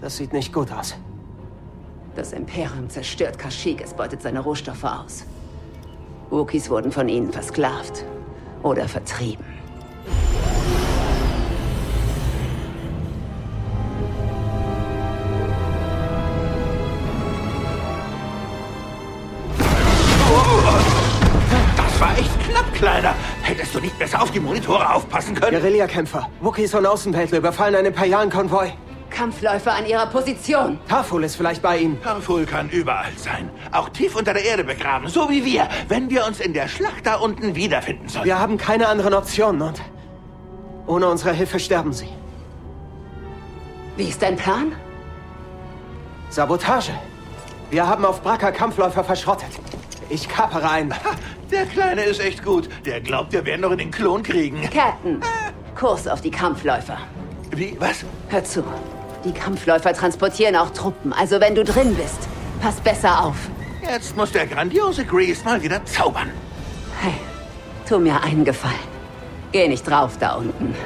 Das sieht nicht gut aus. Das Imperium zerstört Kashyyyk, es beutet seine Rohstoffe aus. Wookies wurden von ihnen versklavt oder vertrieben. Das war echt knapp, Kleiner. Hättest du nicht besser auf die Monitore aufpassen können? Guerillakämpfer, Wookiees und Außenweltler überfallen einen imperialen Konvoi. Kampfläufer an ihrer Position. Taful ist vielleicht bei ihnen. Tarful kann überall sein. Auch tief unter der Erde begraben, so wie wir, wenn wir uns in der Schlacht da unten wiederfinden sollen. Wir haben keine anderen Optionen und ohne unsere Hilfe sterben sie. Wie ist dein Plan? Sabotage. Wir haben auf Bracker Kampfläufer verschrottet. Ich kapere einen. Ha, Der Kleine ist echt gut. Der glaubt, wir werden noch in den Klon kriegen. Captain, Kurs auf die Kampfläufer. Wie? Was? Hör zu. Die Kampfläufer transportieren auch Truppen, also wenn du drin bist, pass besser auf. Jetzt muss der grandiose Grease mal wieder zaubern. Hey, tu mir einen Gefallen. Geh nicht drauf da unten.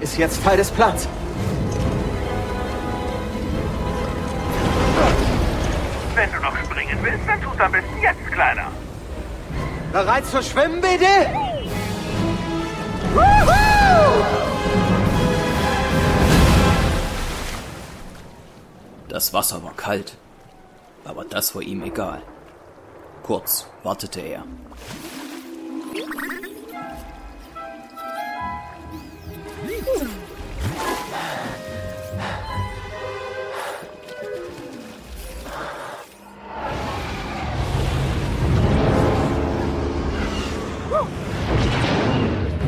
Ist jetzt Teil des Plans. Wenn du noch springen willst, dann tu's am besten jetzt, Kleiner. Bereit zu schwimmen, bitte? Das Wasser war kalt, aber das war ihm egal. Kurz wartete er.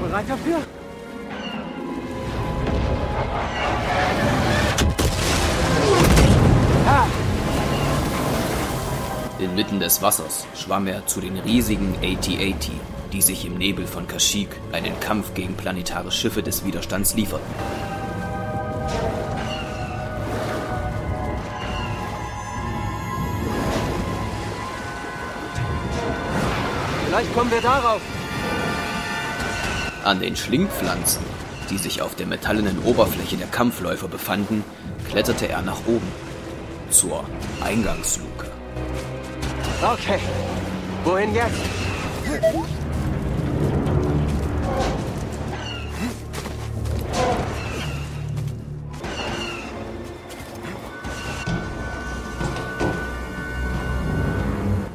Bereit dafür? Des Wassers schwamm er zu den riesigen AT-AT, die sich im Nebel von Kashyyyk einen Kampf gegen planetare Schiffe des Widerstands lieferten. Vielleicht kommen wir darauf. An den Schlingpflanzen, die sich auf der metallenen Oberfläche der Kampfläufer befanden, kletterte er nach oben. Zur Eingangsluke. Okay. Wohin jetzt?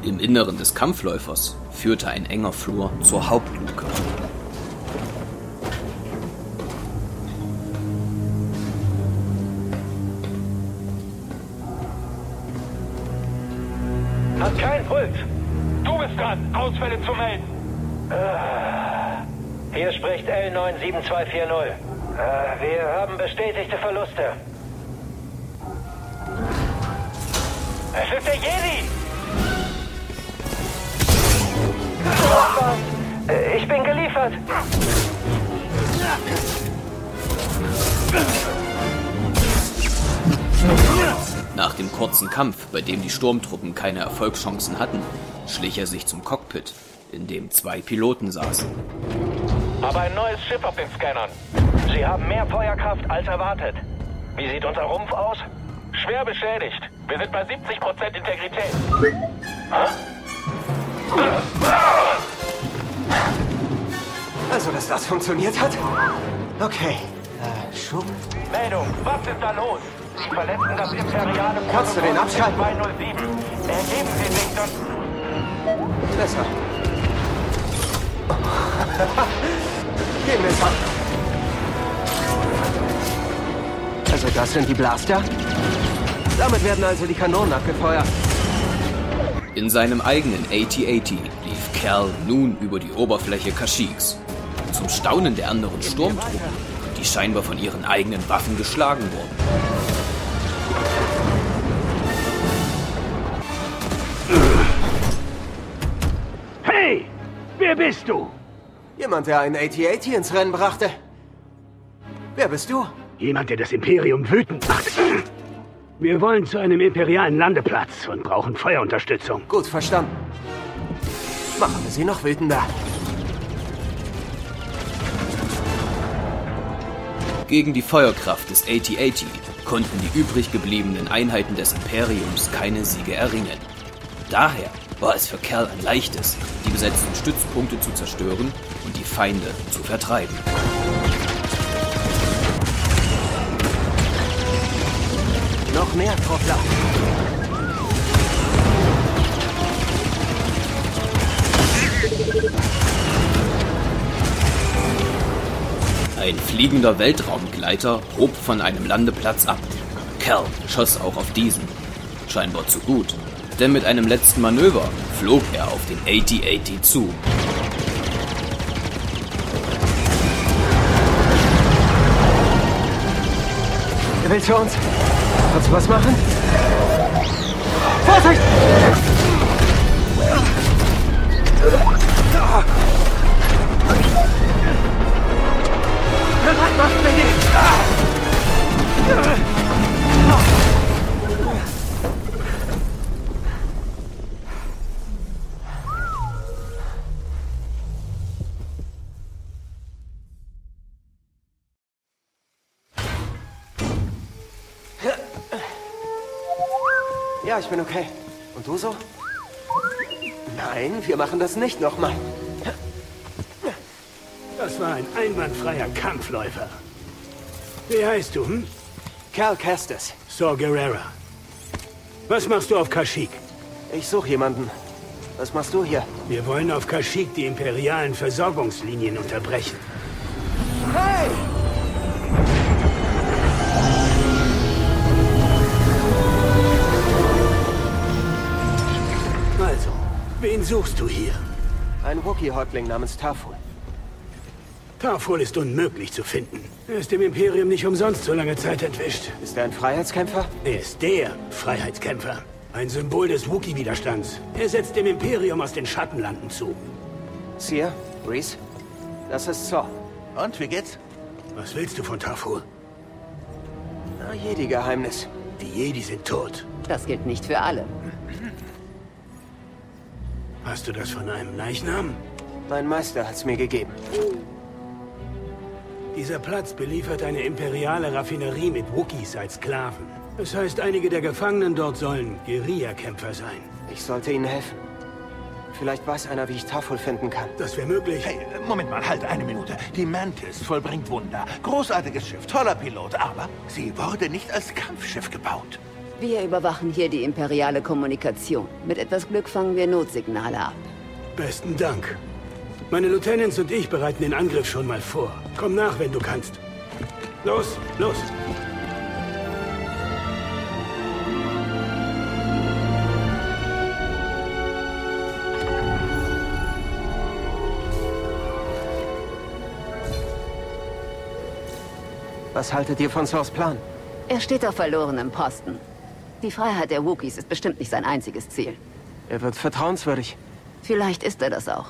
Im Inneren des Kampfläufers führte ein enger Flur zur Hauptluke. 7240. Äh, wir haben bestätigte Verluste. Es ist der Jedi! Äh, ich bin geliefert. Nach dem kurzen Kampf, bei dem die Sturmtruppen keine Erfolgschancen hatten, schlich er sich zum Cockpit, in dem zwei Piloten saßen. Aber ein neues Schiff auf den Scannern. Sie haben mehr Feuerkraft als erwartet. Wie sieht unser Rumpf aus? Schwer beschädigt. Wir sind bei 70% Integrität. Also, dass das funktioniert hat? Okay. Äh, Schub. Meldung, was ist da los? Sie verletzen das imperiale Kannst du den abschalten? 207. Ergeben Sie sich und Besser. Gehen wir. Also das sind die Blaster? Damit werden also die Kanonen abgefeuert. In seinem eigenen AT-AT lief Cal nun über die Oberfläche Kashyyks. Zum Staunen der anderen Sturmtruppen, die scheinbar von ihren eigenen Waffen geschlagen wurden. Hey! Wer bist du? Jemand, der einen AT-AT ins Rennen brachte. Wer bist du? Jemand, der das Imperium wütend macht. Wir wollen zu einem imperialen Landeplatz und brauchen Feuerunterstützung. Gut verstanden. Machen wir sie noch wütender. Gegen die Feuerkraft des AT-AT konnten die übrig gebliebenen Einheiten des Imperiums keine Siege erringen. Daher war es für Cal ein leichtes, die besetzten Stützpunkte zu zerstören und die Feinde zu vertreiben. Noch mehr Truppler. Ein fliegender Weltraumgleiter hob von einem Landeplatz ab. Cal schoss auch auf diesen. Scheinbar zu gut, denn mit einem letzten Manöver flog er auf den AT-AT zu. Er will zu uns. Kannst du was machen? Vorsicht! Macht mir nichts! Ja, ich bin okay. Und du so? Nein, wir machen das nicht nochmal. Das war ein einwandfreier Kampfläufer. Wie heißt du, hm? Cal Kestis. Saw Guerrera. Was machst du auf Kashyyyk? Ich suche jemanden. Was machst du hier? Wir wollen auf Kashyyyk die imperialen Versorgungslinien unterbrechen. Hey! Wen suchst du hier? Ein Wookie-Häuptling namens Taful. Tarful ist unmöglich zu finden. Er ist dem Imperium nicht umsonst so lange Zeit entwischt. Ist er ein Freiheitskämpfer? Er ist der Freiheitskämpfer. Ein Symbol des Wookie-Widerstands. Er setzt dem Imperium aus den Schattenlanden zu. Seer? Reese? Das ist Saw. Und, wie geht's? Was willst du von Tarful? Na, Jedi-Geheimnis. Die Jedi sind tot. Das gilt nicht für alle. Hast du das von einem Leichnam? Mein Meister hat's mir gegeben. Dieser Platz beliefert eine imperiale Raffinerie mit Wookiees als Sklaven. Das heißt, einige der Gefangenen dort sollen Guerillakämpfer sein. Ich sollte ihnen helfen. Vielleicht weiß einer, wie ich Tafel finden kann. Das wäre möglich. Hey, Moment mal, halt eine Minute. Die Mantis vollbringt Wunder. Großartiges Schiff, toller Pilot, aber sie wurde nicht als Kampfschiff gebaut. Wir überwachen hier die imperiale Kommunikation. Mit etwas Glück fangen wir Notsignale ab. Besten Dank. Meine Lieutenants und ich bereiten den Angriff schon mal vor. Komm nach, wenn du kannst. Los, los. Was haltet ihr von Saws Plan? Er steht auf verlorenem Posten. Die Freiheit der Wookiees ist bestimmt nicht sein einziges Ziel. Er wird vertrauenswürdig. Vielleicht ist er das auch.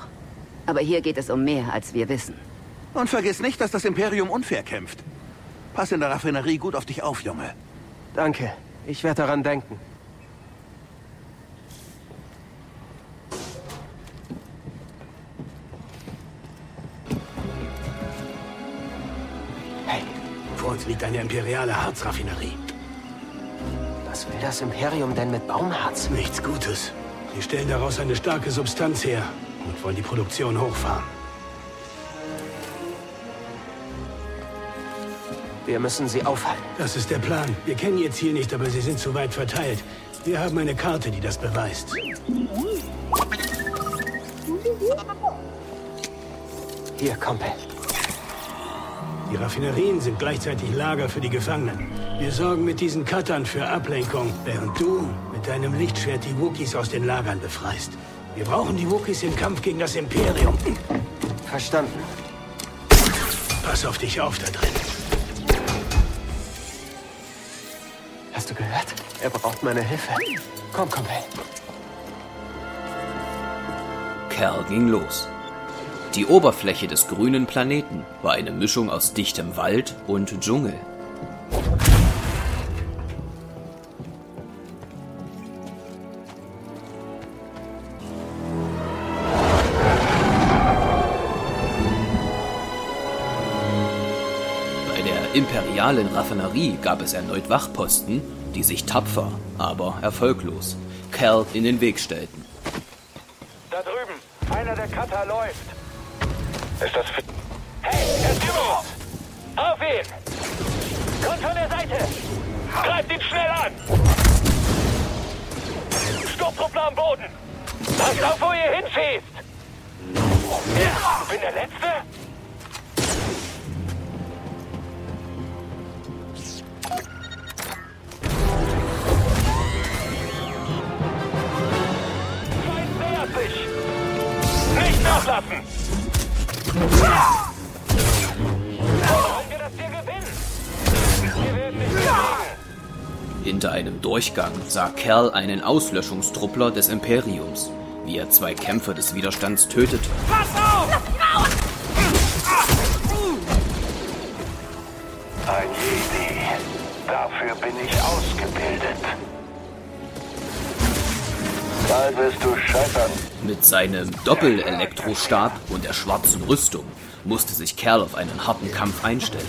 Aber hier geht es um mehr, als wir wissen. Und vergiss nicht, dass das Imperium unfair kämpft. Pass in der Raffinerie gut auf dich auf, Junge. Danke. Ich werde daran denken. Hey, Vor uns liegt eine imperiale Harzraffinerie. Was will das Imperium denn mit Baumharz? Nichts Gutes. Sie stellen daraus eine starke Substanz her und wollen die Produktion hochfahren. Wir müssen sie aufhalten. Das ist der Plan. Wir kennen ihr Ziel nicht, aber sie sind zu weit verteilt. Wir haben eine Karte, die das beweist. Hier, Kumpel. Die Raffinerien sind gleichzeitig Lager für die Gefangenen. Wir sorgen mit diesen Cuttern für Ablenkung, während du mit deinem Lichtschwert die Wookiees aus den Lagern befreist. Wir brauchen die Wookiees im Kampf gegen das Imperium. Verstanden. Pass auf dich auf da drin. Hast du gehört? Er braucht meine Hilfe. Komm, Kumpel. Cal ging los. Die Oberfläche des grünen Planeten war eine Mischung aus dichtem Wald und Dschungel. Imperialen Raffinerie gab es erneut Wachposten, die sich tapfer, aber erfolglos Cal in den Weg stellten. Da drüben, einer der Cutter läuft. Ist das für... Hey, er ist über uns! Auf ihn! Kommt von der Seite! Greift ihn schnell an! Sturmtruppler am Boden! Passt auf, wo ihr hinschießt! Ich bin der Letzte? Nicht nachlassen! Wollen wir das hier gewinnen? Wir werden nicht gewinnen! Hinter einem Durchgang sah Cal einen Auslöschungstruppler des Imperiums, wie er zwei Kämpfer des Widerstands tötet Ein Jedi. Dafür bin ich ausgebildet. Bald wirst du scheitern. Mit seinem Doppelelektrostab und der schwarzen Rüstung musste sich Kerl auf einen harten Kampf einstellen.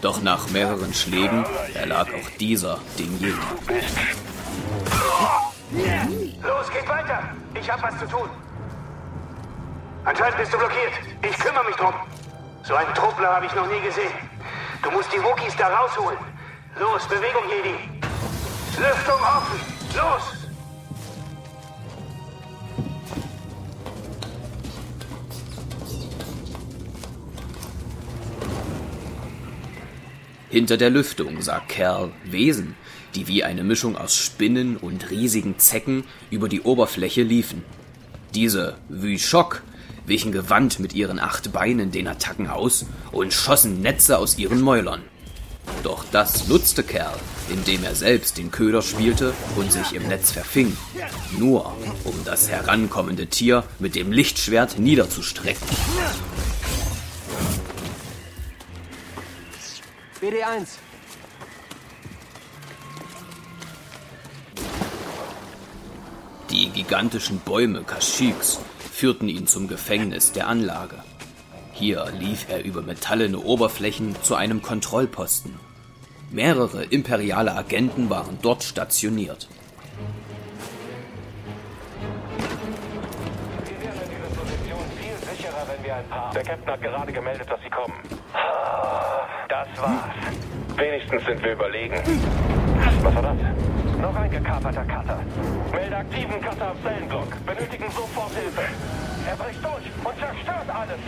Doch nach mehreren Schlägen erlag auch dieser den. Bist Los, geht weiter! Ich hab was zu tun. Anscheinend bist du blockiert. Ich kümmere mich drum. So einen Truppler habe ich noch nie gesehen. Du musst die Wookies da rausholen. Los, Bewegung, Jedi. Lüftung offen. Los! Hinter der Lüftung sah Kerl Wesen, die wie eine Mischung aus Spinnen und riesigen Zecken über die Oberfläche liefen. Diese Wüschok wichen gewandt mit ihren acht Beinen den Attacken aus und schossen Netze aus ihren Mäulern. Doch das nutzte Kerl, indem er selbst den Köder spielte und sich im Netz verfing, nur um das herankommende Tier mit dem Lichtschwert niederzustrecken. BD1. Die gigantischen Bäume Kashyyyks führten ihn zum Gefängnis der Anlage. Hier lief er über metallene Oberflächen zu einem Kontrollposten. Mehrere imperiale Agenten waren dort stationiert. Der Captain hat gerade gemeldet, dass sie kommen. Das war's. Wenigstens sind wir überlegen. Was war das? Noch ein gekaperter Cutter. Melde aktiven Cutter auf Zellenblock. Benötigen sofort Hilfe. Er bricht durch und zerstört alles.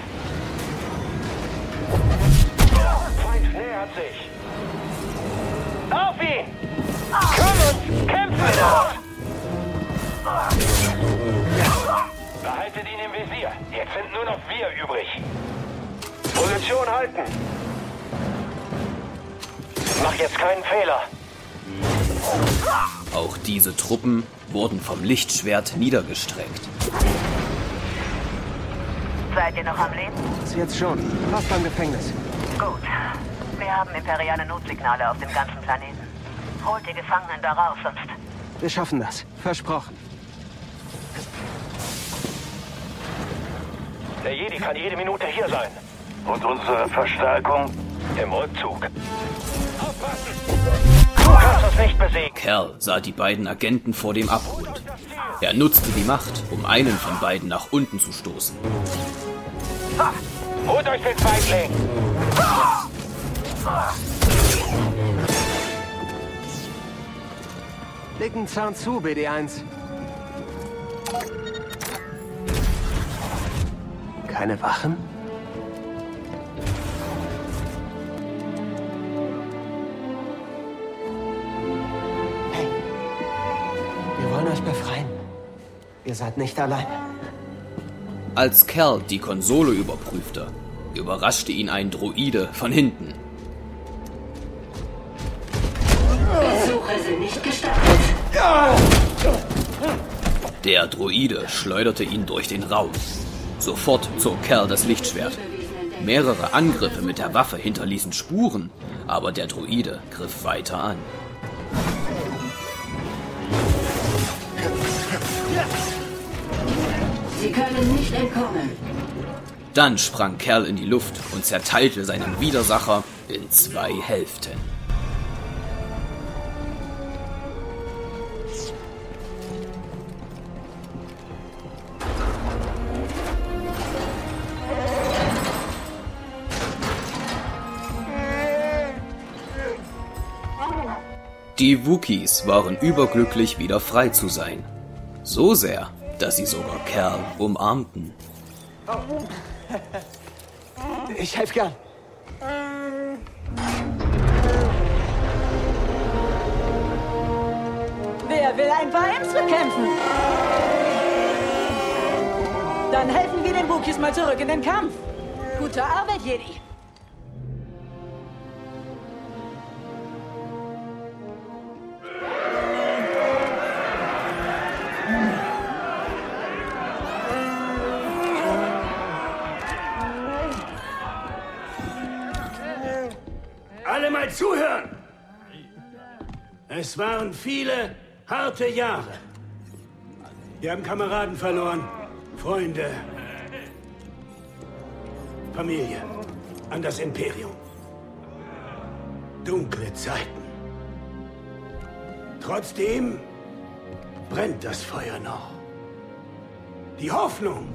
Feind nähert sich. Auf ihn! Komm und kämpfen uns! Behaltet ihn im Visier. Jetzt sind nur noch wir übrig. Position halten. Mach jetzt keinen Fehler. Auch diese Truppen wurden vom Lichtschwert niedergestreckt. Seid ihr noch am Leben? Jetzt schon. Fast beim Gefängnis. Gut. Wir haben imperiale Notsignale auf dem ganzen Planeten. Holt die Gefangenen da raus, sonst... Wir schaffen das. Versprochen. Der Jedi kann jede Minute hier sein. Und unsere Verstärkung? Im Rückzug. Aufpassen! Du kannst uns nicht besiegen. Kerl sah die beiden Agenten vor dem Abgrund. Er nutzte die Macht, um einen von beiden nach unten zu stoßen. Holt euch den Feigling! Leg einen Zahn zu, BD1. Keine Wachen? Hey, wir wollen euch befreien. Ihr seid nicht allein. Als Kerl die Konsole überprüfte, überraschte ihn ein Droide von hinten. Versuche sind nicht gestattet. Der Droide schleuderte ihn durch den Raum. Sofort zog Kerl das Lichtschwert. Mehrere Angriffe mit der Waffe hinterließen Spuren, aber der Droide griff weiter an. Sie können nicht entkommen. Dann sprang Kerl in die Luft und zerteilte seinen Widersacher in zwei Hälften. Die Wookies waren überglücklich, wieder frei zu sein. So sehr, dass sie sogar Kerl umarmten. Ich helfe gern. Wer will ein paar Imps bekämpfen? Dann helfen wir den Wookies mal zurück in den Kampf. Gute Arbeit, Jedi. Es waren viele harte Jahre. Wir haben Kameraden verloren, Freunde, Familie, an das Imperium. Dunkle Zeiten. Trotzdem brennt das Feuer noch. Die Hoffnung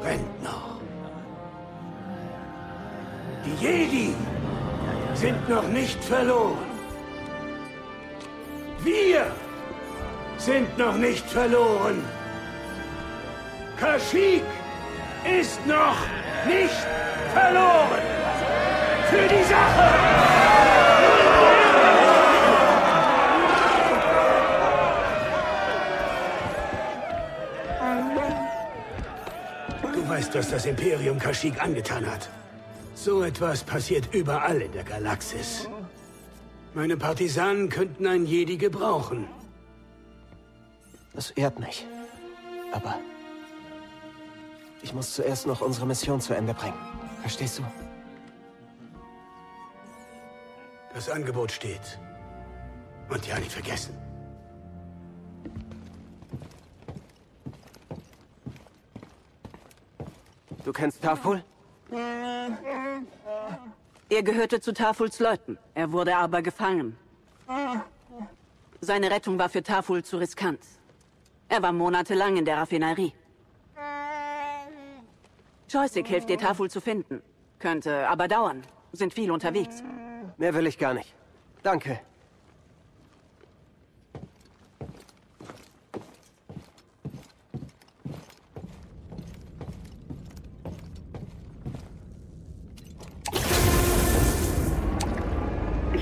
brennt noch. Die Jedi sind noch nicht verloren. Wir sind noch nicht verloren. Kashyyyk ist noch nicht verloren. Für die Sache! Du weißt, was das Imperium Kashyyyk angetan hat. So etwas passiert überall in der Galaxis. Meine Partisanen könnten einen Jedi gebrauchen. Das ehrt mich. Aber ich muss zuerst noch unsere Mission zu Ende bringen. Verstehst du? Das Angebot steht. Und ja, nicht vergessen. Du kennst Taful? Er gehörte zu Tafuls Leuten. Er wurde aber gefangen. Seine Rettung war für Taful zu riskant. Er war monatelang in der Raffinerie. Joystick hilft dir, Taful zu finden. Könnte aber dauern. Sind viel unterwegs. Mehr will ich gar nicht. Danke.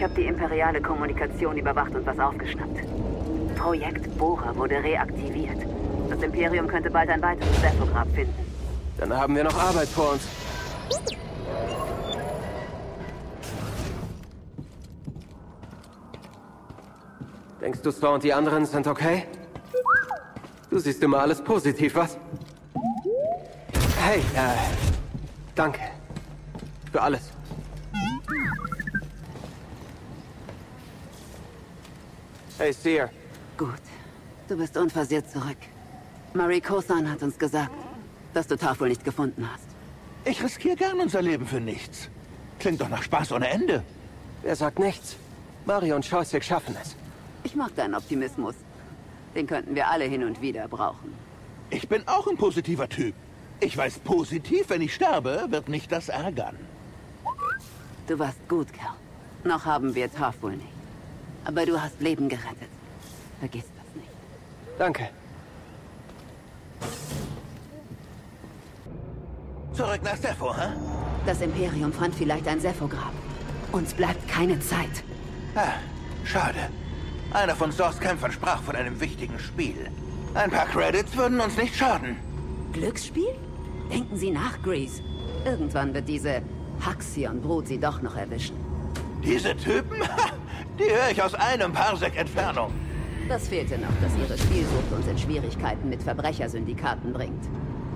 Ich habe die imperiale Kommunikation überwacht und was aufgeschnappt. Projekt Bohrer wurde reaktiviert. Das Imperium könnte bald ein weiteres Sephograb finden. Dann haben wir noch Arbeit vor uns. Denkst du, Star und die anderen sind okay? Du siehst immer alles positiv, was? Hey, äh, danke. Für alles. Hey, Seer. Gut. Du bist unversehrt zurück. Marie Kosan hat uns gesagt, dass du Tafel nicht gefunden hast. Ich riskiere gern unser Leben für nichts. Klingt doch nach Spaß ohne Ende. Wer sagt nichts? Mario und Scheusig schaffen es. Ich mag deinen Optimismus. Den könnten wir alle hin und wieder brauchen. Ich bin auch ein positiver Typ. Ich weiß positiv, wenn ich sterbe, wird mich das ärgern. Du warst gut, Kerl. Noch haben wir Tafel nicht. Aber du hast Leben gerettet. Vergiss das nicht. Danke. Zurück nach Sepho, hä? Das Imperium fand vielleicht ein Sephograb. Uns bleibt keine Zeit. Ah, schade. Einer von Sors Kämpfern sprach von einem wichtigen Spiel. Ein paar Credits würden uns nicht schaden. Glücksspiel? Denken Sie nach, Grease. Irgendwann wird diese Haxion-Brut Sie doch noch erwischen. Diese Typen? Die höre ich aus einem Parsec Entfernung. Das fehlte noch, dass Ihre Spielsucht uns in Schwierigkeiten mit Verbrechersyndikaten bringt.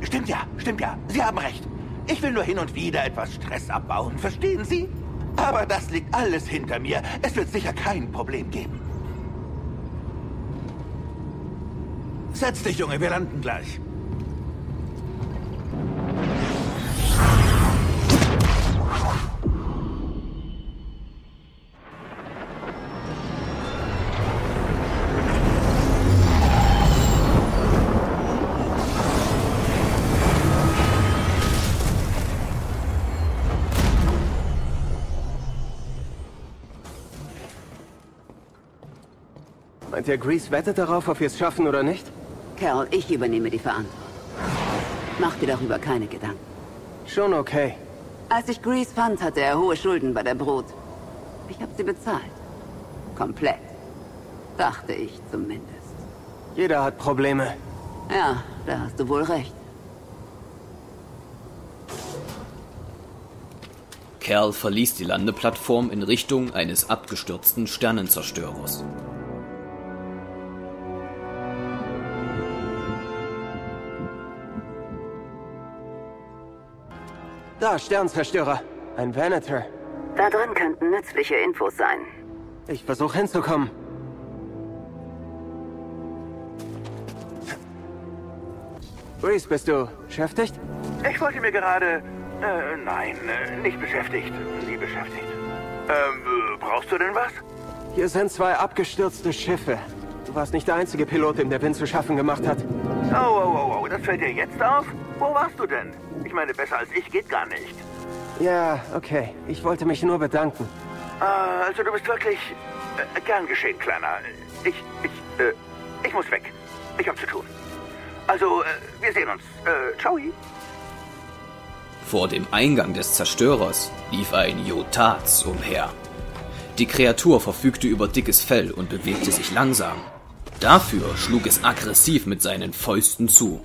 Stimmt ja, stimmt ja. Sie haben recht. Ich will nur hin und wieder etwas Stress abbauen, verstehen Sie? Aber das liegt alles hinter mir. Es wird sicher kein Problem geben. Setz dich, Junge, wir landen gleich. Meint ihr, Grease wettet darauf, ob wir es schaffen oder nicht? Carol, ich übernehme die Verantwortung. Mach dir darüber keine Gedanken. Schon okay. Als ich Grease fand, hatte er hohe Schulden bei der Brut. Ich habe sie bezahlt. Komplett. Dachte ich zumindest. Jeder hat Probleme. Ja, da hast du wohl recht. Kerl verließ die Landeplattform in Richtung eines abgestürzten Sternenzerstörers. Da, Sternzerstörer. Ein Venator. Da drin könnten nützliche Infos sein. Ich versuche hinzukommen. Reese, bist du beschäftigt? Ich wollte mir gerade... Äh, nein, äh, nicht beschäftigt. Nie beschäftigt. Ähm, äh, brauchst du denn was? Hier sind zwei abgestürzte Schiffe. Du warst nicht der einzige Pilot, dem der Wind zu schaffen gemacht hat. Oh, oh, oh, oh, das fällt dir jetzt auf? Wo warst du denn? Ich meine, besser als ich geht gar nicht. Ja, okay. Ich wollte mich nur bedanken. Ah, also du bist wirklich... Äh, gern geschehen, Kleiner. Ich, ich, äh, ich muss weg. Ich hab zu tun. Also, äh, wir sehen uns. Äh, ciao. Vor dem Eingang des Zerstörers lief ein Jotaz umher. Die Kreatur verfügte über dickes Fell und bewegte sich langsam. Dafür schlug es aggressiv mit seinen Fäusten zu.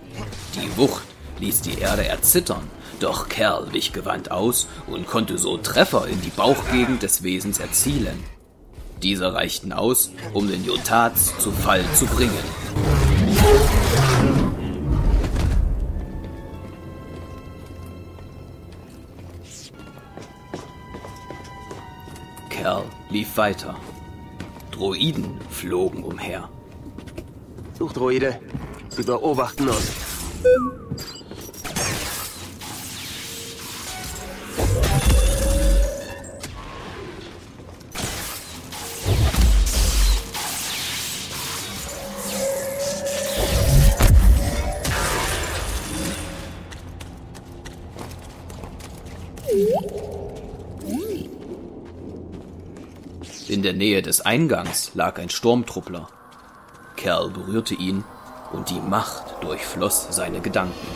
Die Wucht ließ die Erde erzittern, doch Kerl wich gewandt aus und konnte so Treffer in die Bauchgegend des Wesens erzielen. Diese reichten aus, um den Jotaz zu Fall zu bringen. Kerl lief weiter. Droiden flogen umher. Suchdroide. Sie beobachten uns. Der Nähe des Eingangs lag ein Sturmtruppler. Kerl berührte ihn und die Macht durchfloss seine Gedanken.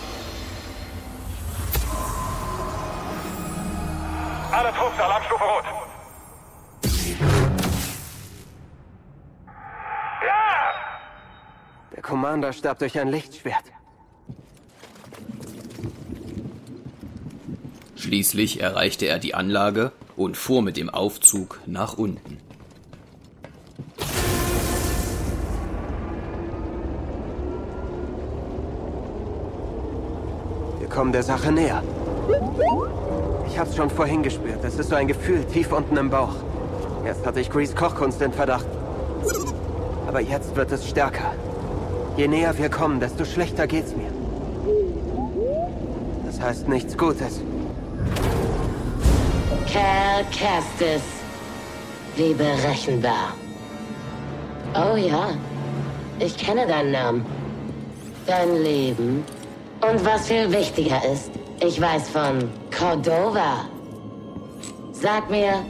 Alle Trupps, Alarmstufe Rot. Ja! Der Commander starb durch ein Lichtschwert. Schließlich erreichte er die Anlage und fuhr mit dem Aufzug nach unten. Kommen der Sache näher. Ich hab's schon vorhin gespürt. Es ist so ein Gefühl tief unten im Bauch. Erst hatte ich Grease Kochkunst in Verdacht. Aber jetzt wird es stärker. Je näher wir kommen, desto schlechter geht's mir. Das heißt nichts Gutes. Cal Kestis. Wie berechenbar. Oh ja, ich kenne deinen Namen. Dein Leben. Und was viel wichtiger ist, ich weiß von Cordova. Sag mir,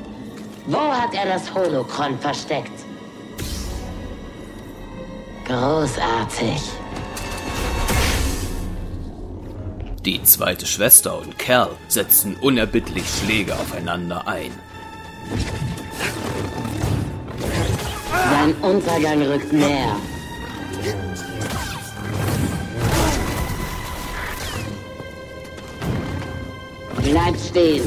wo hat er das Holokron versteckt? Großartig. Die zweite Schwester und Kerl setzten unerbittlich Schläge aufeinander ein. Sein Untergang rückt näher. Bleib stehen.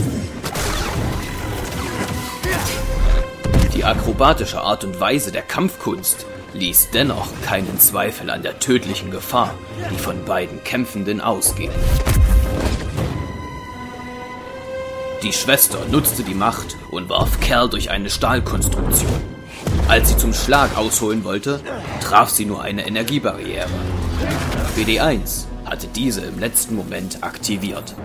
Die akrobatische Art und Weise der Kampfkunst ließ dennoch keinen Zweifel an der tödlichen Gefahr, die von beiden Kämpfenden ausging. Die Schwester nutzte die Macht und warf Kerl durch eine Stahlkonstruktion. Als sie zum Schlag ausholen wollte, traf sie nur eine Energiebarriere. BD1 hatte diese im letzten Moment aktiviert.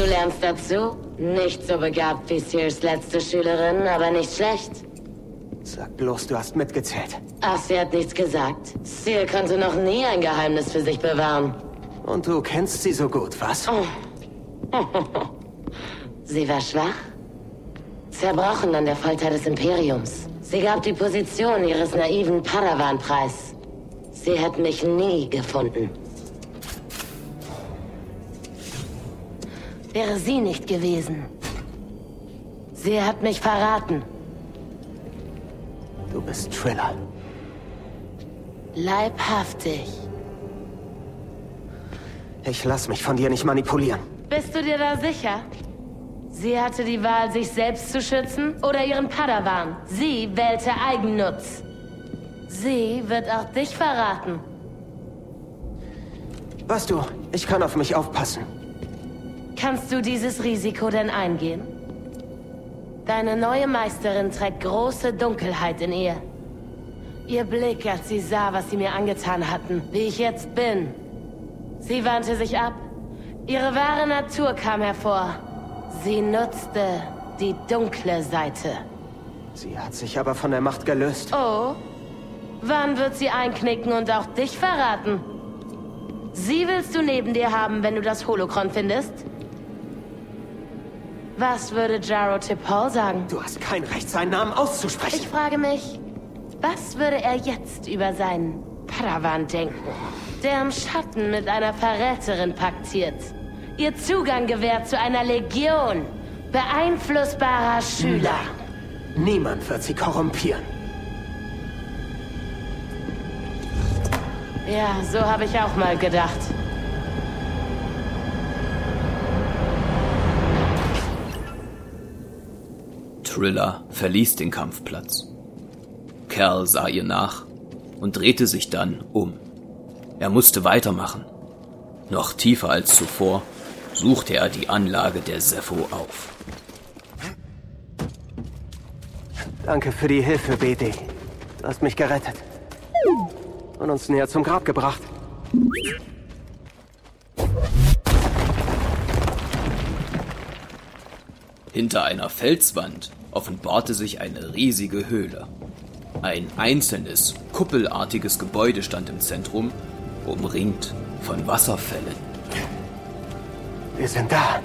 Du lernst dazu? Nicht so begabt wie Sears letzte Schülerin, aber nicht schlecht. Sag bloß, du hast mitgezählt. Ach, sie hat nichts gesagt. Sear konnte noch nie ein Geheimnis für sich bewahren. Und du kennst sie so gut, was? Sie war schwach, Zerbrochen an der Folter des Imperiums. Sie gab die Position ihres naiven Padawan preis. Sie hat mich nie gefunden. Wäre sie nicht gewesen. Sie hat mich verraten. Du bist Triller. Leibhaftig. Ich lass mich von dir nicht manipulieren. Bist du dir da sicher? Sie hatte die Wahl, sich selbst zu schützen oder ihren Padawan. Sie wählte Eigennutz. Sie wird auch dich verraten. Weißt du, ich kann auf mich aufpassen. Kannst du dieses Risiko denn eingehen? Deine neue Meisterin trägt große Dunkelheit in ihr. Ihr Blick, als sie sah, was sie mir angetan hatten, wie ich jetzt bin. Sie wandte sich ab. Ihre wahre Natur kam hervor. Sie nutzte die dunkle Seite. Sie hat sich aber von der Macht gelöst. Oh? Wann wird sie einknicken und auch dich verraten? Sie willst du neben dir haben, wenn du das Holokron findest? Was würde Jaro Tipol sagen? Du hast kein Recht, seinen Namen auszusprechen. Ich frage mich, was würde er jetzt über seinen Padawan denken, der im Schatten mit einer Verräterin paktiert, ihr Zugang gewährt zu einer Legion beeinflussbarer Schüler? Nein. Niemand wird sie korrumpieren. Ja, so habe ich auch mal gedacht. Triller verließ den Kampfplatz. Kerl sah ihr nach und drehte sich dann um. Er musste weitermachen. Noch tiefer als zuvor suchte er die Anlage der Sepho auf. Danke für die Hilfe, BD. Du hast mich gerettet. Und uns näher zum Grab gebracht. Hinter einer Felswand offenbarte sich eine riesige Höhle. Ein einzelnes, kuppelartiges Gebäude stand im Zentrum, umringt von Wasserfällen. Wir sind da.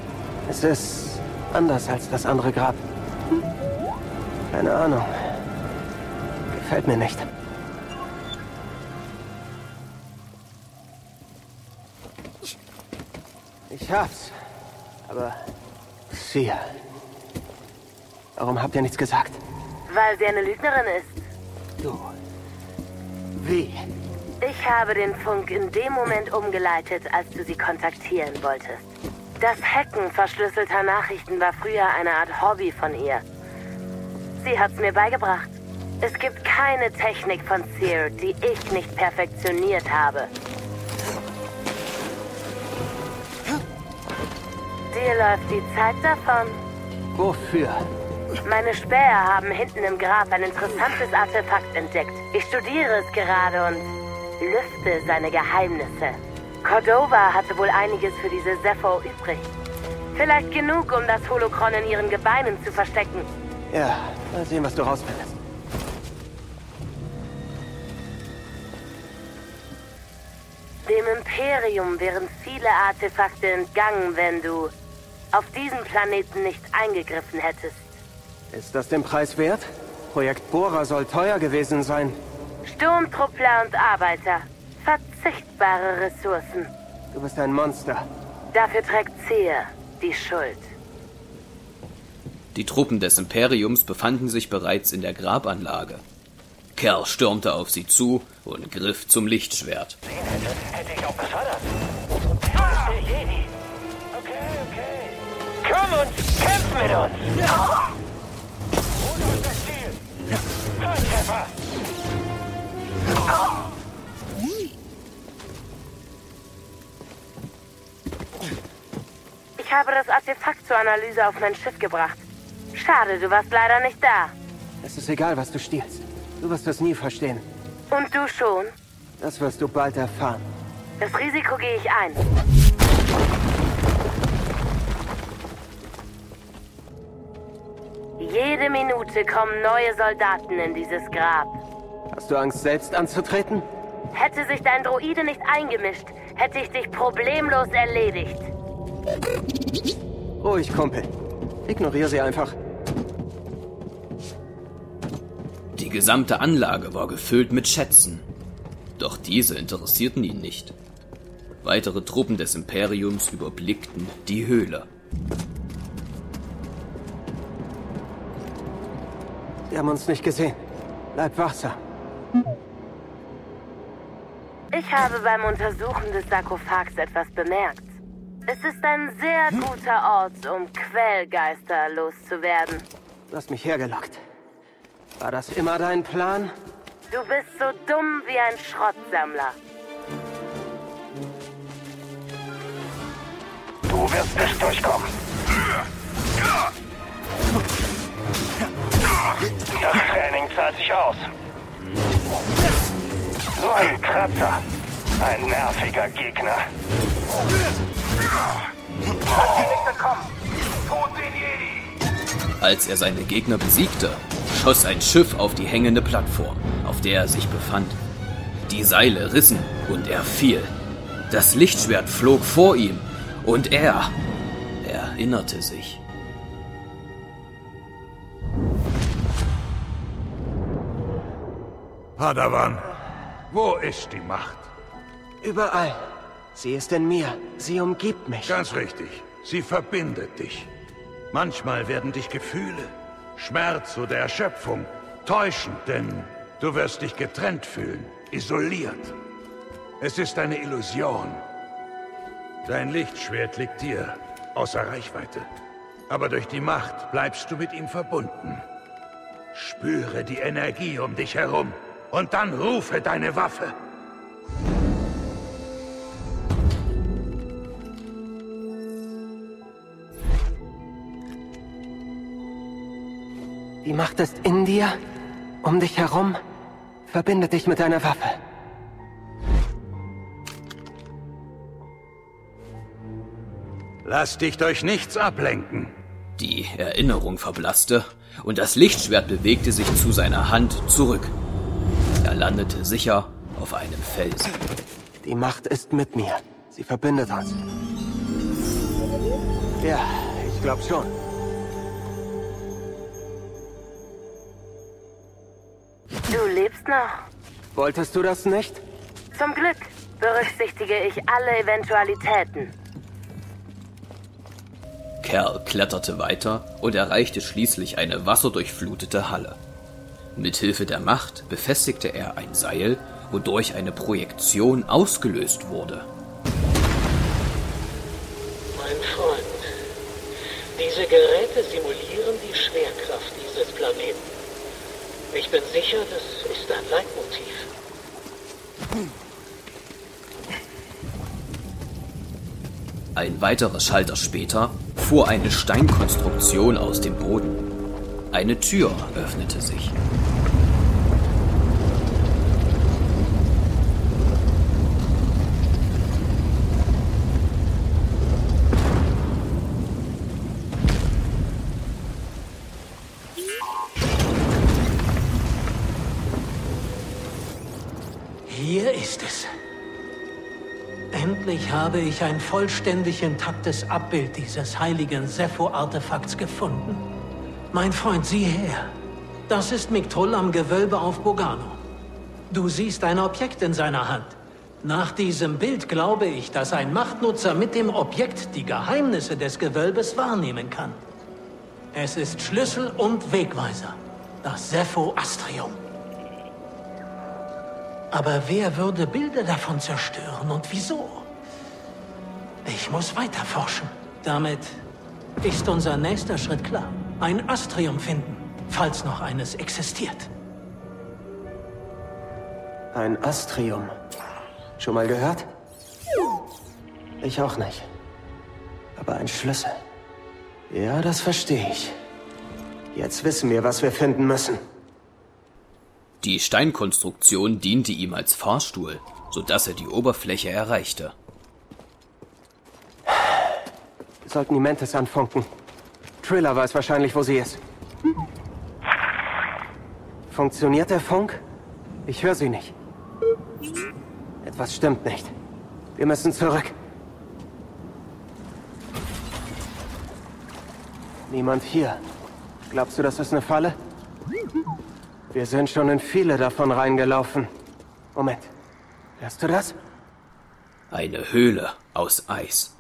Es ist anders als das andere Grab. Keine Ahnung. Gefällt mir nicht. Ich hab's. Aber sie. Warum habt ihr nichts gesagt? Weil sie eine Lügnerin ist. Du. Wie? Ich habe den Funk in dem Moment umgeleitet, als du sie kontaktieren wolltest. Das Hacken verschlüsselter Nachrichten war früher eine Art Hobby von ihr. Sie hat's mir beigebracht. Es gibt keine Technik von Sear, die ich nicht perfektioniert habe. Dir läuft die Zeit davon. Wofür? Meine Späher haben hinten im Grab ein interessantes Artefakt entdeckt. Ich studiere es gerade und lüfte seine Geheimnisse. Cordova hatte wohl einiges für diese Sepho übrig. Vielleicht genug, um das Holokron in ihren Gebeinen zu verstecken. Ja, mal sehen, was du rausfindest. Dem Imperium wären viele Artefakte entgangen, wenn du auf diesen Planeten nicht eingegriffen hättest. Ist das den Preis wert? Projekt Bohrer soll teuer gewesen sein. Sturmtruppler und Arbeiter. Verzichtbare Ressourcen. Du bist ein Monster. Dafür trägt Seer die Schuld. Die Truppen des Imperiums befanden sich bereits in der Grabanlage. Kerl stürmte auf sie zu und griff zum Lichtschwert. Den hätte, hätte ich auch gefördert. Ah! Der Jedi. Okay, okay. Komm und kämpf mit uns. Ziel. Volltreffer. Ich habe das Artefakt zur Analyse auf mein Schiff gebracht. Schade, du warst leider nicht da. Es ist egal, was du stiehlst. Du wirst es nie verstehen. Und du schon? Das wirst du bald erfahren. Das Risiko gehe ich ein. Jede Minute kommen neue Soldaten in dieses Grab. Hast du Angst, selbst anzutreten? Hätte sich dein Droide nicht eingemischt, hätte ich dich problemlos erledigt. Ruhig, Kumpel. Ignoriere sie einfach. gesamte Anlage war gefüllt mit Schätzen. Doch diese interessierten ihn nicht. Weitere Truppen des Imperiums überblickten die Höhle. Sie haben uns nicht gesehen. Bleib wachsam. Ich habe beim Untersuchen des Sarkophags etwas bemerkt. Es ist ein sehr guter Ort, um Quellgeister loszuwerden. Du hast mich hergelockt. War das immer dein Plan? Du bist so dumm wie ein Schrottsammler. Du wirst nicht durchkommen. Das Training zahlt sich aus. So ein Kratzer. Ein nerviger Gegner. Als er seine Gegner besiegte, schoss ein Schiff auf die hängende Plattform, auf der er sich befand. Die Seile rissen und er fiel. Das Lichtschwert flog vor ihm und er erinnerte sich. Padawan, wo ist die Macht? Überall. Sie ist in mir. Sie umgibt mich. Ganz richtig. Sie verbindet dich. Manchmal werden dich Gefühle, Schmerz oder Erschöpfung täuschen, denn du wirst dich getrennt fühlen, isoliert. Es ist eine Illusion. Dein Lichtschwert liegt dir außer Reichweite. Aber durch die Macht bleibst du mit ihm verbunden. Spüre die Energie um dich herum und dann rufe deine Waffe. Die Macht ist in dir, um dich herum. Verbinde dich mit deiner Waffe. Lass dich durch nichts ablenken. Die Erinnerung verblasste und das Lichtschwert bewegte sich zu seiner Hand zurück. Er landete sicher auf einem Felsen. Die Macht ist mit mir. Sie verbindet uns. Ja, ich glaube schon. Du lebst noch. Wolltest du das nicht? Zum Glück berücksichtige ich alle Eventualitäten. Kerl kletterte weiter und erreichte schließlich eine wasser-durchflutete Halle. Mithilfe der Macht befestigte er ein Seil, wodurch eine Projektion ausgelöst wurde. Mein Freund, diese Geräte simulieren die Schwerkraft dieses Planeten. Ich bin sicher, das ist ein Leitmotiv. Ein weiterer Schalter später fuhr eine Steinkonstruktion aus dem Boden. Eine Tür öffnete sich. Hier ist es. Endlich habe ich ein vollständig intaktes Abbild dieses heiligen Sepho-Artefakts gefunden. Mein Freund, sieh her. Das ist Miktul am Gewölbe auf Bogano. Du siehst ein Objekt in seiner Hand. Nach diesem Bild glaube ich, dass ein Machtnutzer mit dem Objekt die Geheimnisse des Gewölbes wahrnehmen kann. Es ist Schlüssel und Wegweiser. Das Sepho-Astrium. Aber wer würde Bilder davon zerstören und wieso? Ich muss weiter forschen. Damit ist unser nächster Schritt klar. Ein Astrium finden, falls noch eines existiert. Ein Astrium. Schon mal gehört? Ich auch nicht. Aber ein Schlüssel. Ja, das verstehe ich. Jetzt wissen wir, was wir finden müssen. Die Steinkonstruktion diente ihm als Fahrstuhl, sodass er die Oberfläche erreichte. Wir sollten die Mentes anfunken. Triller weiß wahrscheinlich, wo sie ist. Funktioniert der Funk? Ich höre sie nicht. Etwas stimmt nicht. Wir müssen zurück. Niemand hier. Glaubst du, das ist eine Falle? Wir sind schon in viele davon reingelaufen. Moment. Hörst du das? Eine Höhle aus Eis.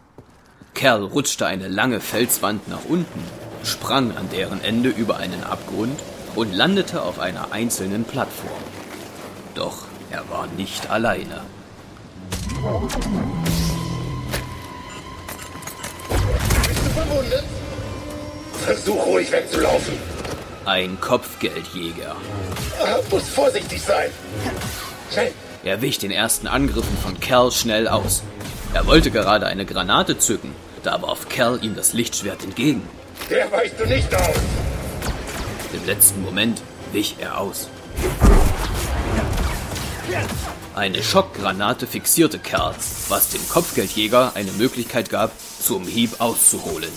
Kerl rutschte eine lange Felswand nach unten, sprang an deren Ende über einen Abgrund und landete auf einer einzelnen Plattform. Doch er war nicht alleine. Bist du verwundet? Versuch ruhig wegzulaufen. Ein Kopfgeldjäger. Ah, muss vorsichtig sein. Schnell. Er wich den ersten Angriffen von Cal schnell aus. Er wollte gerade eine Granate zücken, da warf Cal ihm das Lichtschwert entgegen. Der weichst du nicht aus. Im letzten Moment wich er aus. Eine Schockgranate fixierte Cal, was dem Kopfgeldjäger eine Möglichkeit gab, zum Hieb auszuholen.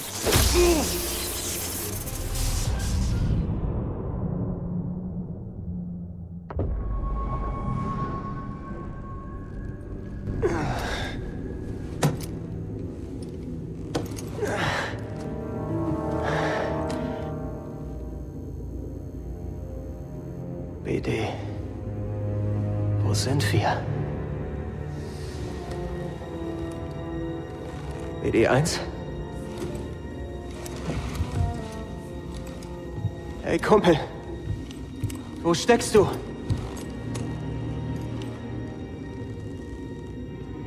Hey, Kumpel. Wo steckst du?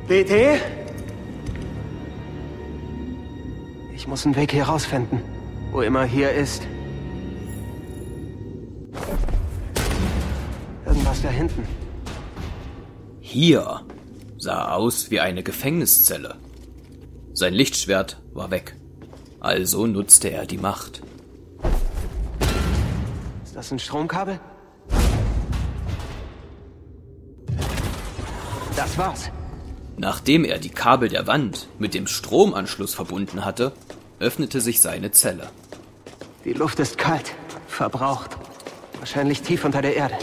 BD? Ich muss einen Weg hier rausfinden. Wo immer hier ist. Irgendwas da hinten. Hier sah aus wie eine Gefängniszelle. Sein Lichtschwert war weg. Also nutzte er die Macht. Ist das ein Stromkabel? Das war's. Nachdem er die Kabel der Wand mit dem Stromanschluss verbunden hatte, öffnete sich seine Zelle. Die Luft ist kalt, verbraucht. Wahrscheinlich tief unter der Erde.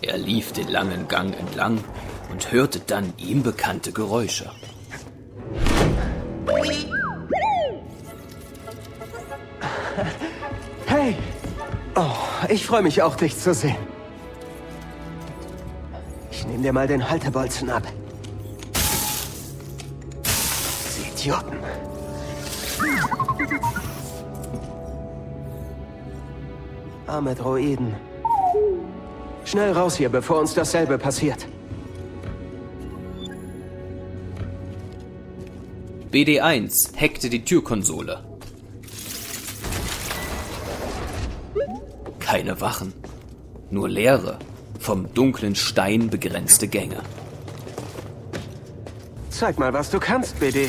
Er lief den langen Gang entlang und hörte dann ihm bekannte Geräusche. Ich freue mich auch, dich zu sehen. Ich nehme dir mal den Haltebolzen ab. Sie Idioten. Arme Droiden. Schnell raus hier, bevor uns dasselbe passiert. BD1 hackte die Türkonsole. Keine Wachen, nur leere, vom dunklen Stein begrenzte Gänge. Zeig mal, was du kannst, BD.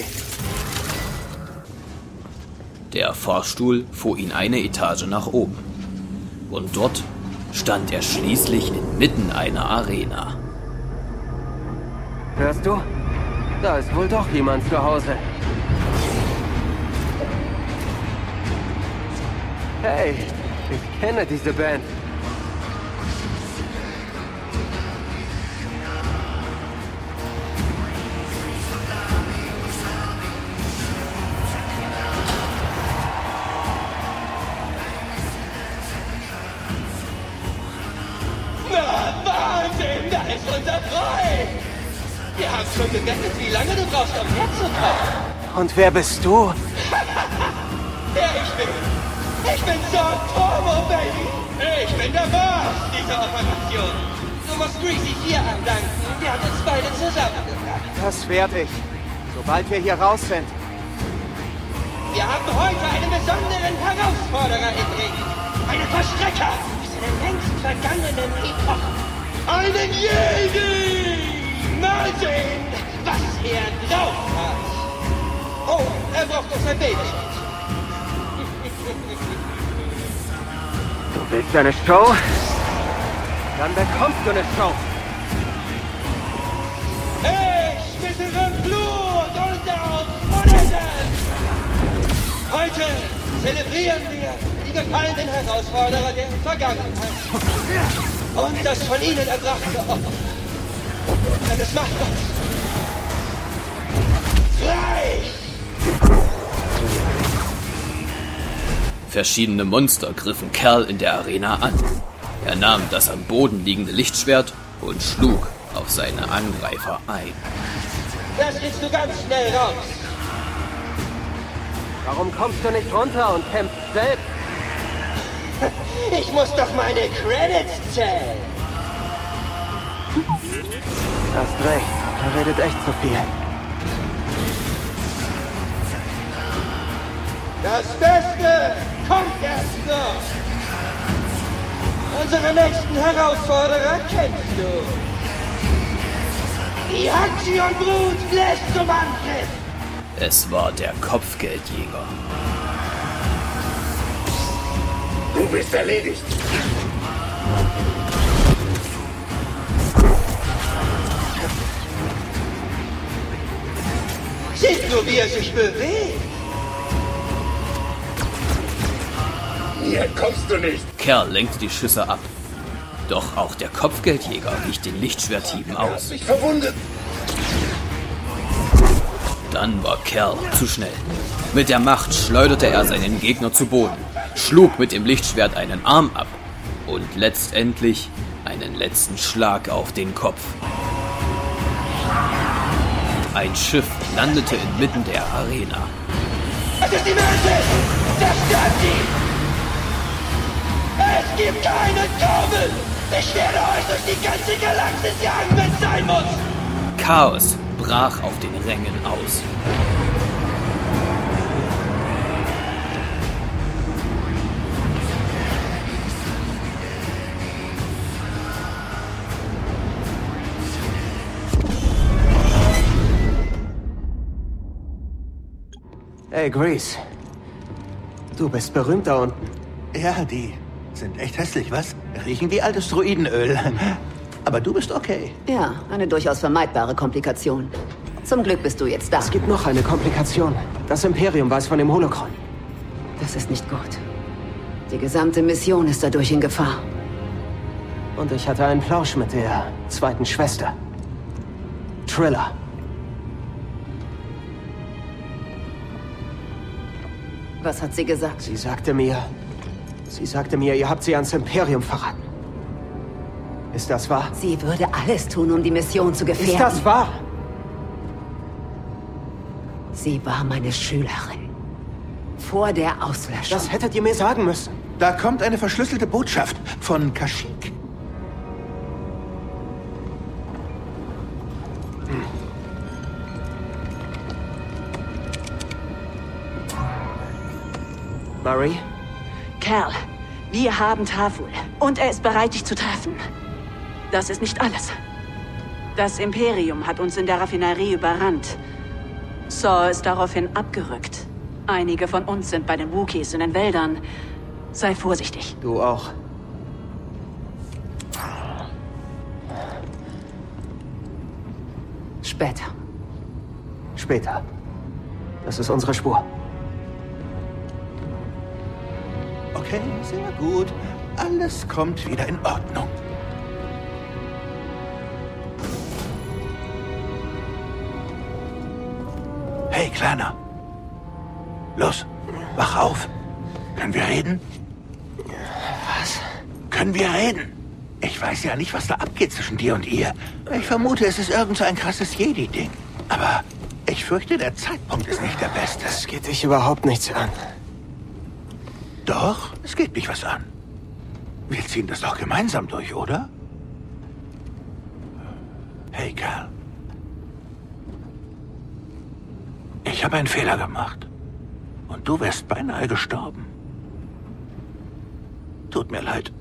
Der Fahrstuhl fuhr ihn eine Etage nach oben. Und dort stand er schließlich inmitten einer Arena. Hörst du? Da ist wohl doch jemand zu Hause. Hey, ich kenne diese Band. Na, Wahnsinn, da ist unser Freund! Wir haben schon gewettet, wie lange du brauchst, um herzukommen. Und wer bist du? Das werde ich. Sobald wir hier raus sind. Wir haben heute einen besonderen Herausforderer im Ring. Einen Verstrecker aus einer längst vergangenen Epoche. Einen Jedi! Mal sehen, was er drauf hat. Oh, er braucht noch sein Babyschutz. Du willst eine Show? Dann bekommst du eine Show. Heute zelebrieren wir die gefallenen Herausforderer der Vergangenheit. Und das von ihnen erbrachte Opfer. Denn es macht uns frei! Verschiedene Monster griffen Kerl in der Arena an. Er nahm das am Boden liegende Lichtschwert und schlug auf seine Angreifer ein. Das kriegst du ganz schnell raus. Warum kommst du nicht runter und kämpfst selbst? Ich muss doch meine Credits zählen. Hast recht, er redet echt zu viel. Das Beste kommt erst noch. Unsere nächsten Herausforderer kennst du. Die Hachi und Brut bläst zum Angriff. Es war der Kopfgeldjäger. Du bist erledigt. Seht nur, wie er sich bewegt. Hier kommst du nicht. Kerl lenkte die Schüsse ab. Doch auch der Kopfgeldjäger wich den Lichtschwerthieben aus. Mich verwundet. Dann war Kerl zu schnell. Mit der Macht schleuderte er seinen Gegner zu Boden, schlug mit dem Lichtschwert einen Arm ab und letztendlich einen letzten Schlag auf den Kopf. Ein Schiff landete inmitten der Arena. Es ist die Mantis! Zerstört sie! Es gibt keinen Kurbel! Ich werde euch durch die ganze Galaxis jagen, wenn es sein muss! Chaos brach auf den Rängen aus. Hey, Grease. Du bist berühmt da unten. Ja, die sind echt hässlich, was? Riechen wie altes Druidenöl. Aber du bist okay. Ja, eine durchaus vermeidbare Komplikation. Zum Glück bist du jetzt da. Es gibt noch eine Komplikation. Das Imperium weiß von dem Holocron. Das ist nicht gut. Die gesamte Mission ist dadurch in Gefahr. Und ich hatte einen Plausch mit der zweiten Schwester. Triller. Was hat sie gesagt? Sie sagte mir... Sie sagte mir, ihr habt sie ans Imperium verraten. Ist das wahr? Sie würde alles tun, um die Mission zu gefährden. Ist das wahr? Sie war meine Schülerin. Vor der Auslöschung. Das hättet ihr mir sagen müssen. Da kommt eine verschlüsselte Botschaft von Kashyyyk. Marie? Kerl, wir haben Tafel. Und er ist bereit, dich zu treffen. Das ist nicht alles. Das Imperium hat uns in der Raffinerie überrannt. Saw ist daraufhin abgerückt. Einige von uns sind bei den Wookiees in den Wäldern. Sei vorsichtig. Du auch. Später. Später. Das ist unsere Spur. Okay, sehr gut. Alles kommt wieder in Ordnung. Hey, Kleiner. Los, wach auf. Können wir reden? Was? Können wir reden? Ich weiß ja nicht, was da abgeht zwischen dir und ihr. Ich vermute, es ist irgend so ein krasses Jedi-Ding. Aber ich fürchte, der Zeitpunkt ist nicht der beste. Es geht dich überhaupt nichts an. Doch, es geht mich was an. Wir ziehen das doch gemeinsam durch, oder? Hey, Kerl. Ich habe einen Fehler gemacht. Und du wärst beinahe gestorben. Tut mir leid.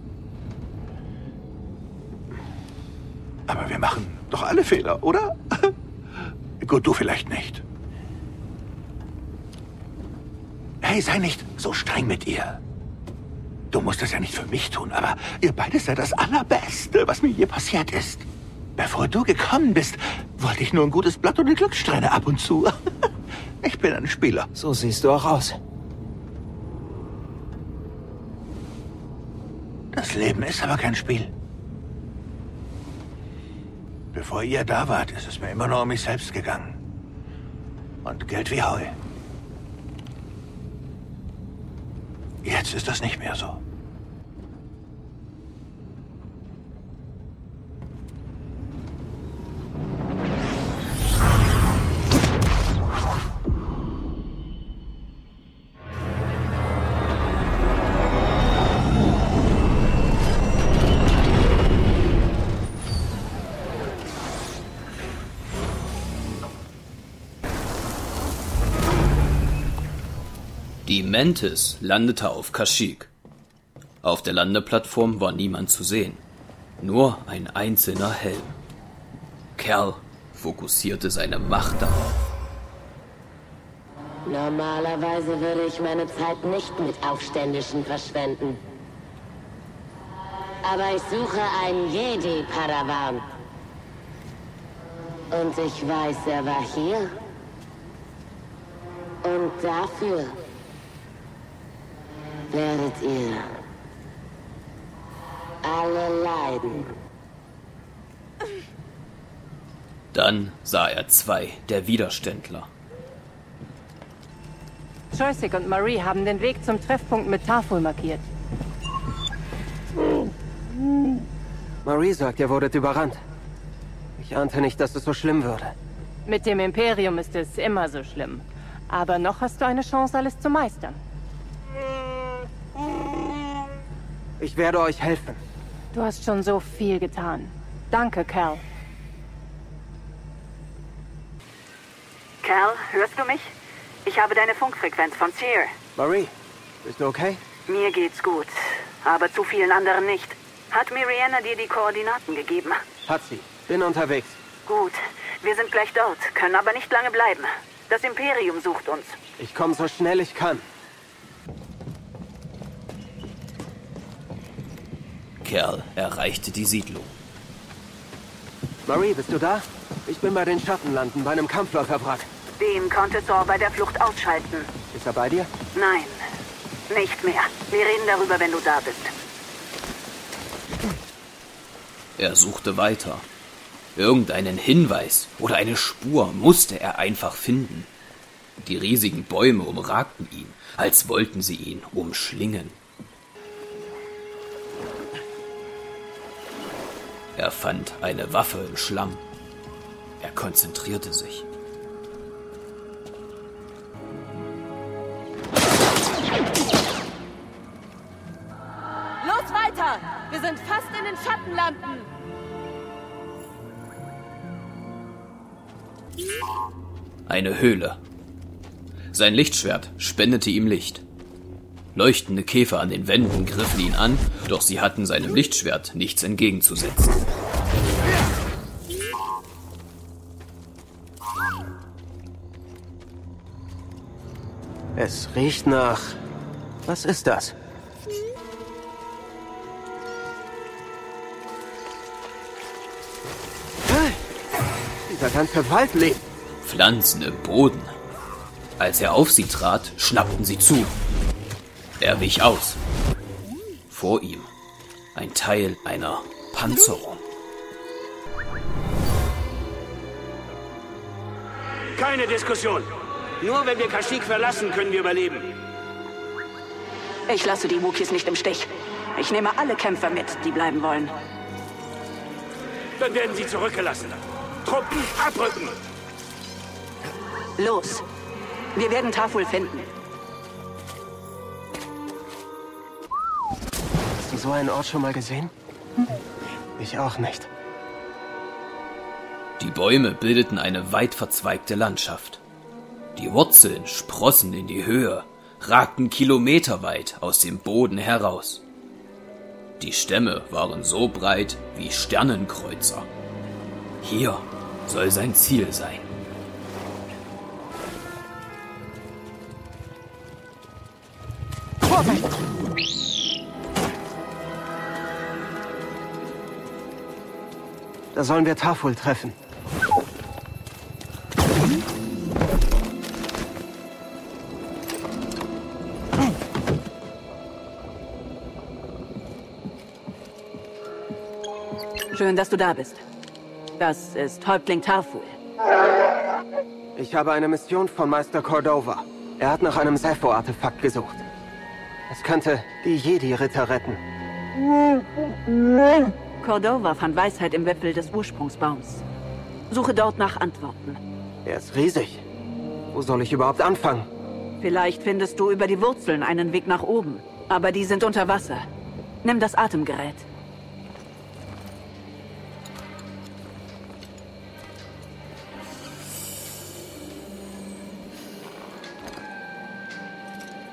Aber wir machen doch alle Fehler, oder? Gut, du vielleicht nicht. Hey, sei nicht so streng mit ihr. Du musst es ja nicht für mich tun, aber ihr beide seid das Allerbeste, was mir je passiert ist. Bevor du gekommen bist, wollte ich nur ein gutes Blatt und eine Glückssträhne ab und zu. Ich bin ein Spieler. So siehst du auch aus. Das Leben ist aber kein Spiel. Bevor ihr da wart, ist es mir immer nur um mich selbst gegangen. Und Geld wie Heu. Jetzt ist das nicht mehr so. Mantis landete auf Kashyyyk. Auf der Landeplattform war niemand zu sehen. Nur ein einzelner Helm. Kerl fokussierte seine Macht darauf. Normalerweise würde ich meine Zeit nicht mit Aufständischen verschwenden. Aber ich suche einen Jedi-Padawan. Und ich weiß, er war hier. Und dafür werdet ihr alle leiden. Dann sah er zwei der Widerständler. Joystick und Marie haben den Weg zum Treffpunkt mit Tafel markiert. Marie sagt, ihr wurdet überrannt. Ich ahnte nicht, dass es so schlimm würde. Mit dem Imperium ist es immer so schlimm. Aber noch hast du eine Chance, alles zu meistern. Ich werde euch helfen. Du hast schon so viel getan. Danke, Cal. Cal, hörst du mich? Ich habe deine Funkfrequenz von Sear. Marie, bist du okay? Mir geht's gut, aber zu vielen anderen nicht. Hat Miriana dir die Koordinaten gegeben? Hat sie. Bin unterwegs. Gut, wir sind gleich dort, können aber nicht lange bleiben. Das Imperium sucht uns. Ich komme so schnell ich kann. Kerl erreichte die Siedlung. Marie, bist du da? Ich bin bei den Schattenlanden, bei einem Kampfläuferwrack. Den konnte Thor bei der Flucht ausschalten. Ist er bei dir? Nein, nicht mehr. Wir reden darüber, wenn du da bist. Er suchte weiter. Irgendeinen Hinweis oder eine Spur musste er einfach finden. Die riesigen Bäume umragten ihn, als wollten sie ihn umschlingen. Er fand eine Waffe im Schlamm. Er konzentrierte sich. Los weiter! Wir sind fast in den Schattenlanden! Eine Höhle. Sein Lichtschwert spendete ihm Licht. Leuchtende Käfer an den Wänden griffen ihn an, doch sie hatten seinem Lichtschwert nichts entgegenzusetzen. Es riecht nach... Was ist das? Dieser ganze Wald lebt. Pflanzen im Boden. Als er auf sie trat, schnappten sie zu. Er wich aus. Vor ihm ein Teil einer Panzerung. Keine Diskussion. Nur wenn wir Kashyyyk verlassen, können wir überleben. Ich lasse die Wookies nicht im Stich. Ich nehme alle Kämpfer mit, die bleiben wollen. Dann werden sie zurückgelassen. Truppen abrücken. Los. Wir werden Taful finden. So einen Ort schon mal gesehen? Ich auch nicht. Die Bäume bildeten eine weit verzweigte Landschaft. Die Wurzeln sprossen in die Höhe, ragten kilometerweit aus dem Boden heraus. Die Stämme waren so breit wie Sternenkreuzer. Hier soll sein Ziel sein. Da sollen wir Tafel treffen. Schön, dass du da bist. Das ist Häuptling Tarful. Ich habe eine Mission von Meister Cordova. Er hat nach einem Sepho-Artefakt gesucht. Es könnte die Jedi-Ritter retten. Cordova fand Weisheit im Wipfel des Ursprungsbaums. Suche dort nach Antworten. Er ist riesig. Wo soll ich überhaupt anfangen? Vielleicht findest du über die Wurzeln einen Weg nach oben. Aber die sind unter Wasser. Nimm das Atemgerät.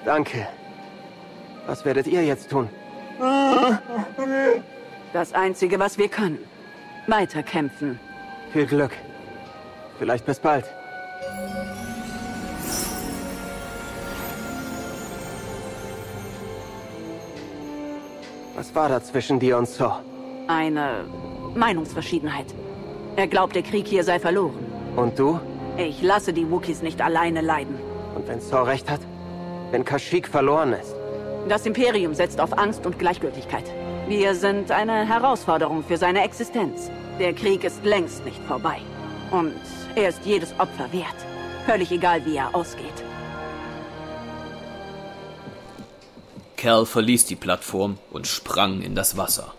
Danke. Was werdet ihr jetzt tun? Das Einzige, was wir können. Weiterkämpfen. Viel Glück. Vielleicht bis bald. Was war da zwischen dir und Saw? Eine Meinungsverschiedenheit. Er glaubt, der Krieg hier sei verloren. Und du? Ich lasse die Wookies nicht alleine leiden. Und wenn Saw recht hat? Wenn Kashyyyk verloren ist? Das Imperium setzt auf Angst und Gleichgültigkeit. Wir sind eine Herausforderung für seine Existenz. Der Krieg ist längst nicht vorbei. Und er ist jedes Opfer wert. Völlig egal, wie er ausgeht. Cal verließ die Plattform und sprang in das Wasser.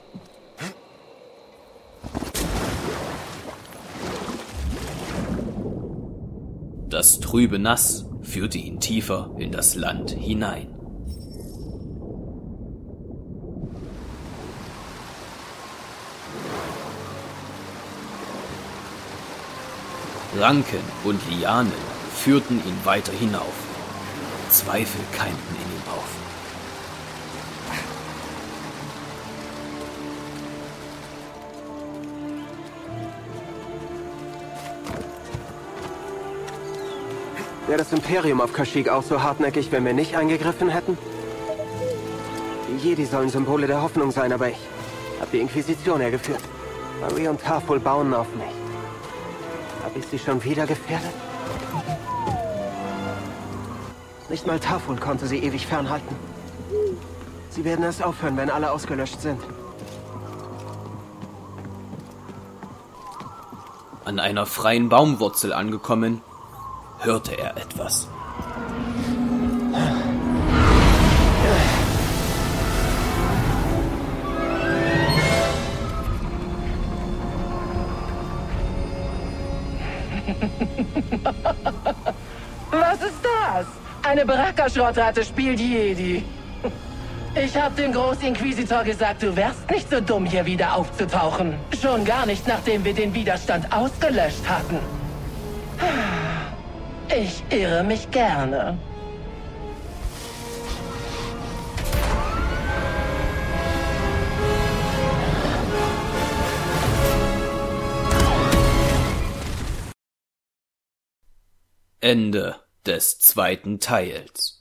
Das trübe Nass führte ihn tiefer in das Land hinein. Ranken und Lianen führten ihn weiter hinauf. Zweifel keimten in ihm auf. Wäre das Imperium auf Kashyyyk auch so hartnäckig, wenn wir nicht eingegriffen hätten? Die Jedi sollen Symbole der Hoffnung sein, aber ich habe die Inquisition hergeführt. Marie und Tafel bauen auf mich. Ich sie schon wieder gefährdet? Nicht mal Tafel konnte sie ewig fernhalten. Sie werden erst aufhören, wenn alle ausgelöscht sind. An einer freien Baumwurzel angekommen, hörte er etwas. Baraka-Schrottratte spielt Jedi. Ich hab dem Großinquisitor gesagt, du wärst nicht so dumm, hier wieder aufzutauchen. Schon gar nicht, nachdem wir den Widerstand ausgelöscht hatten. Ich irre mich gerne. Ende des zweiten Teils.